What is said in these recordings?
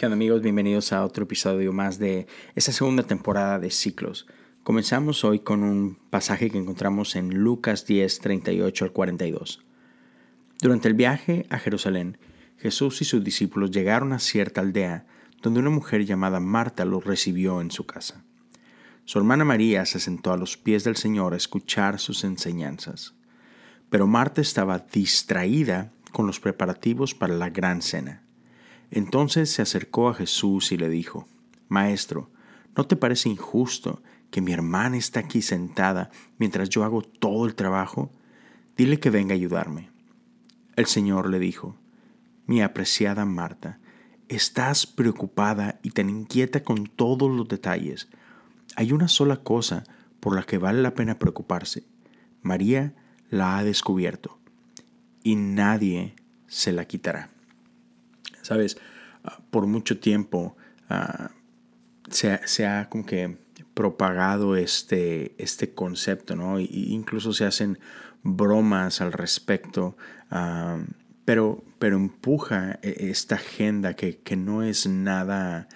¿Qué onda amigos? Bienvenidos a otro episodio más de esta segunda temporada de Ciclos. Comenzamos hoy con un pasaje que encontramos en Lucas 10, 38 al 42. Durante el viaje a Jerusalén, Jesús y sus discípulos llegaron a cierta aldea donde una mujer llamada Marta los recibió en su casa. Su hermana María se sentó a los pies del Señor a escuchar sus enseñanzas. Pero Marta estaba distraída con los preparativos para la gran cena. Entonces se acercó a Jesús y le dijo, Maestro, ¿no te parece injusto que mi hermana está aquí sentada mientras yo hago todo el trabajo? Dile que venga a ayudarme. El Señor le dijo, Mi apreciada Marta, estás preocupada y tan inquieta con todos los detalles. Hay una sola cosa por la que vale la pena preocuparse. María la ha descubierto y nadie se la quitará. Sabes, ah, por mucho tiempo ah, se, ha como que propagado este, este concepto, ¿no? E incluso se hacen bromas al respecto, ah, pero, pero empuja e, esta agenda que, no es nada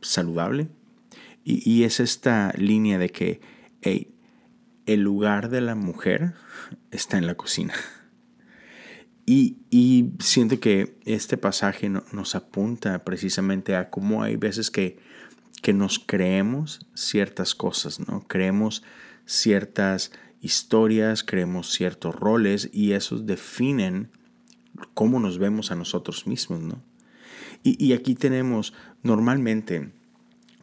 saludable. Y, y, es esta línea de que el lugar de la mujer está en la cocina. Y, siento que este pasaje nos apunta precisamente a cómo hay veces que, que nos creemos ciertas cosas, ¿no? Creemos ciertas historias, creemos ciertos roles y esos definen cómo nos vemos a nosotros mismos, ¿no? Y, aquí tenemos, normalmente,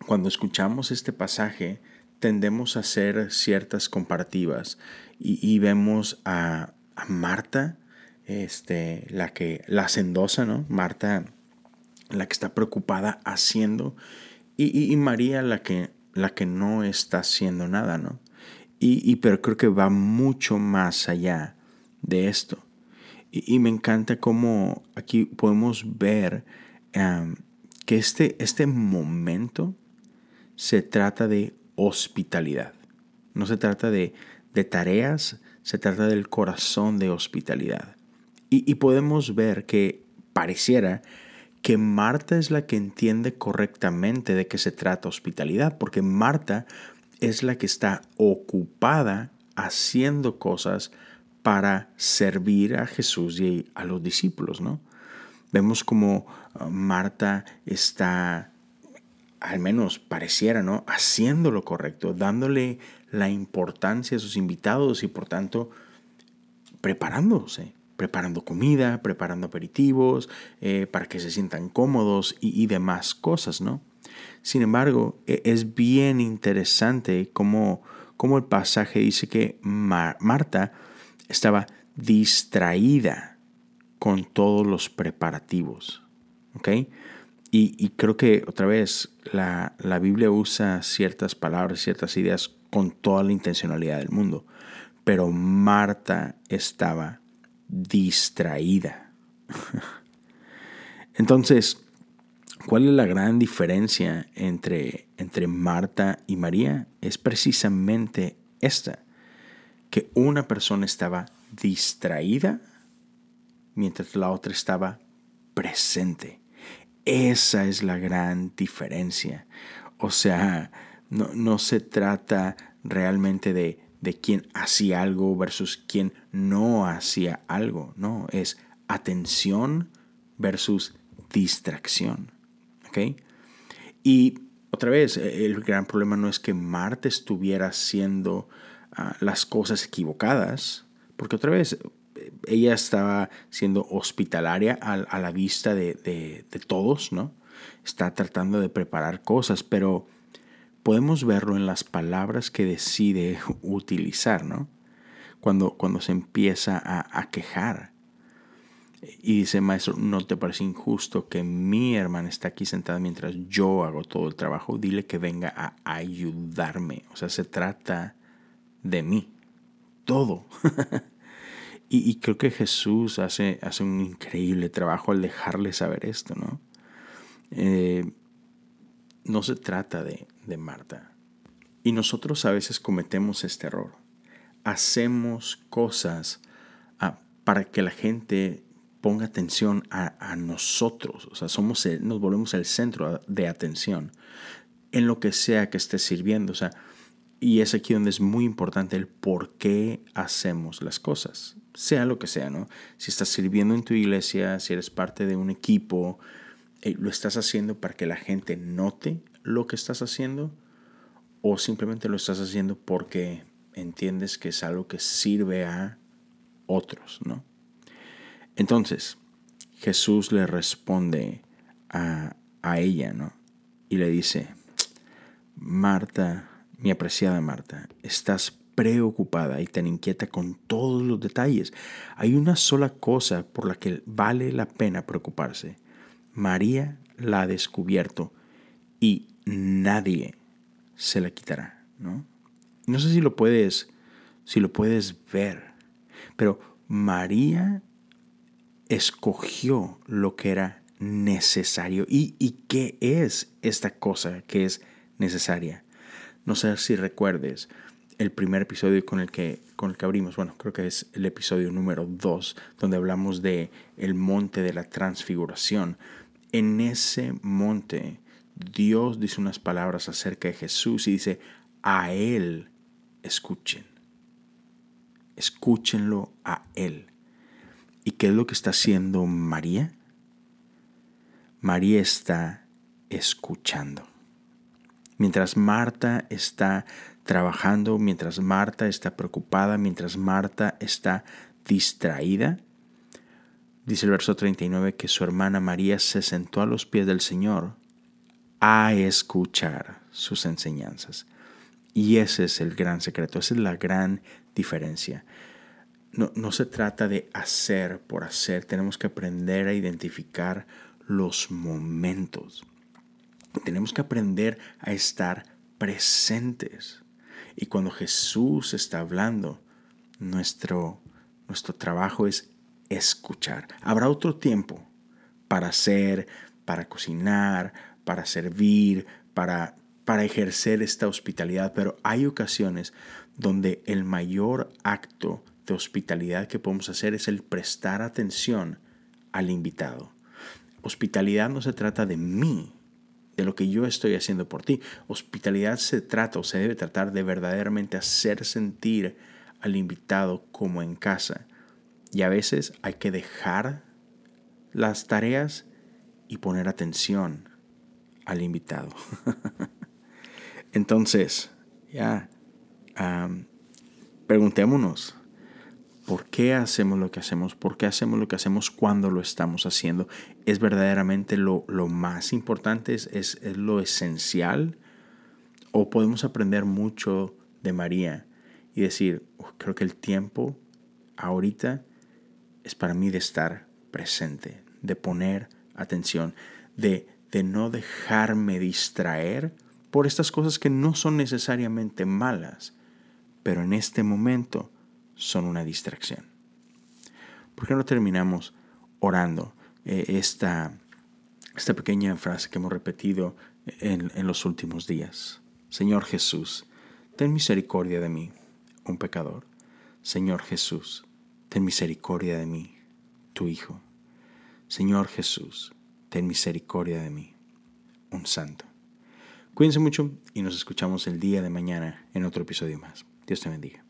cuando escuchamos este pasaje, tendemos a hacer ciertas comparativas y, vemos a, a Marta, este, la que la hacendosa, ¿no? Marta, la que está preocupada haciendo, y, María, la que, la que no está haciendo nada, ¿no? Y, pero creo que va mucho más allá de esto. Y, me encanta cómo aquí podemos ver que este, este momento se trata de hospitalidad. No se trata de, de tareas, se trata del corazón de hospitalidad. Y, podemos ver que pareciera que Marta es la que entiende correctamente de qué se trata hospitalidad, porque Marta es la que está ocupada haciendo cosas para servir a Jesús y a los discípulos, ¿no? Vemos como uh, Marta está, al menos pareciera, ¿no? Haciendo lo correcto, dándole la importancia a sus invitados y por tanto preparándose preparando comida, preparando aperitivos, eh, para que se sientan cómodos y, demás cosas, ¿no? Sin embargo, e, es bien interesante cómo, el pasaje dice que Marta estaba distraída con todos los preparativos, ¿ok? Y, creo que otra vez la, la Biblia usa ciertas palabras, ciertas ideas con toda la intencionalidad del mundo, pero Marta estaba distraída. Entonces, ¿cuál es la gran diferencia entre, entre Marta y María? Es precisamente esta, que una persona estaba distraída mientras la otra estaba presente. Esa es la gran diferencia. O sea, no, no se trata realmente de de quién hacía algo versus quién no hacía algo. No, es atención versus distracción. ¿Ok? Y otra vez, el gran problema no es que Marta estuviera haciendo ah, las cosas equivocadas, porque otra vez ella estaba siendo hospitalaria a, la vista de, de, todos, ¿no? Está tratando de preparar cosas, pero podemos verlo en las palabras que decide utilizar, ¿no? Cuando, cuando se empieza a, quejar. Y dice, maestro, ¿no te parece injusto que mi hermana está aquí sentada mientras yo hago todo el trabajo? Dile que venga a ayudarme. O sea, se trata de mí. Todo. y, creo que Jesús hace, hace un increíble trabajo al dejarle saber esto, ¿no? Eh, no se trata de, de Marta. Y nosotros a veces cometemos este error. Hacemos cosas ah, para que la gente ponga atención a, nosotros. O sea, somos nos volvemos el centro de atención en lo que sea que esté sirviendo. O sea, y es aquí donde es muy importante el por qué hacemos las cosas, sea lo que sea, ¿no? Si estás sirviendo en tu iglesia, si eres parte de un equipo, ¿lo estás haciendo para que la gente note lo que estás haciendo? ¿O simplemente lo estás haciendo porque entiendes que es algo que sirve a otros, ¿no? Entonces, Jesús le responde a, a ella, ¿no? Y le dice, Marta, mi apreciada Marta, estás preocupada y tan inquieta con todos los detalles. Hay una sola cosa por la que vale la pena preocuparse. María la ha descubierto y nadie se la quitará, ¿no? No sé si lo puedes si lo puedes ver, pero María escogió lo que era necesario. ¿Y, qué es esta cosa que es necesaria? No sé si recuerdes el primer episodio con el que, con el que abrimos, bueno, creo que es el episodio número 2, donde hablamos de el monte de la transfiguración. En ese monte, Dios dice unas palabras acerca de Jesús y dice, a Él escuchen. Escúchenlo a Él. ¿Y qué es lo que está haciendo María? María está escuchando. Mientras Marta está trabajando, mientras Marta está preocupada, mientras Marta está distraída, dice el verso 39 que su hermana María se sentó a los pies del Señor a escuchar sus enseñanzas. Y ese es el gran secreto, esa es la gran diferencia. No, no, se trata de hacer por hacer, tenemos que aprender a identificar los momentos. Tenemos que aprender a estar presentes. Y cuando Jesús está hablando, nuestro, nuestro trabajo es escuchar. Habrá otro tiempo para hacer, para cocinar, para servir, para, para ejercer esta hospitalidad, pero hay ocasiones donde el mayor acto de hospitalidad que podemos hacer es el prestar atención al invitado. Hospitalidad no se trata de mí, de lo que yo estoy haciendo por ti. Hospitalidad se trata o se debe tratar de verdaderamente hacer sentir al invitado como en casa. Y a veces hay que dejar las tareas y poner atención al invitado. Entonces, ya, preguntémonos, ¿Por qué hacemos lo que hacemos? ¿Por qué hacemos lo que hacemos cuando lo estamos haciendo? ¿Es verdaderamente lo, más importante? ¿Es, ¿Es, lo esencial? ¿O podemos aprender mucho de María y decir, creo que el tiempo ahorita es para mí de estar presente, de poner atención, de, de no dejarme distraer por estas cosas que no son necesariamente malas, pero en este momento son una distracción. ¿Por qué no terminamos orando eh, esta, esta pequeña frase que hemos repetido en, en los últimos días? Señor Jesús, ten misericordia de mí, un pecador. Señor Jesús, ten misericordia de mí, tu Hijo. Señor Jesús, ten misericordia de mí, un santo. Cuídense mucho y nos escuchamos el día de mañana en otro episodio más. Dios te bendiga.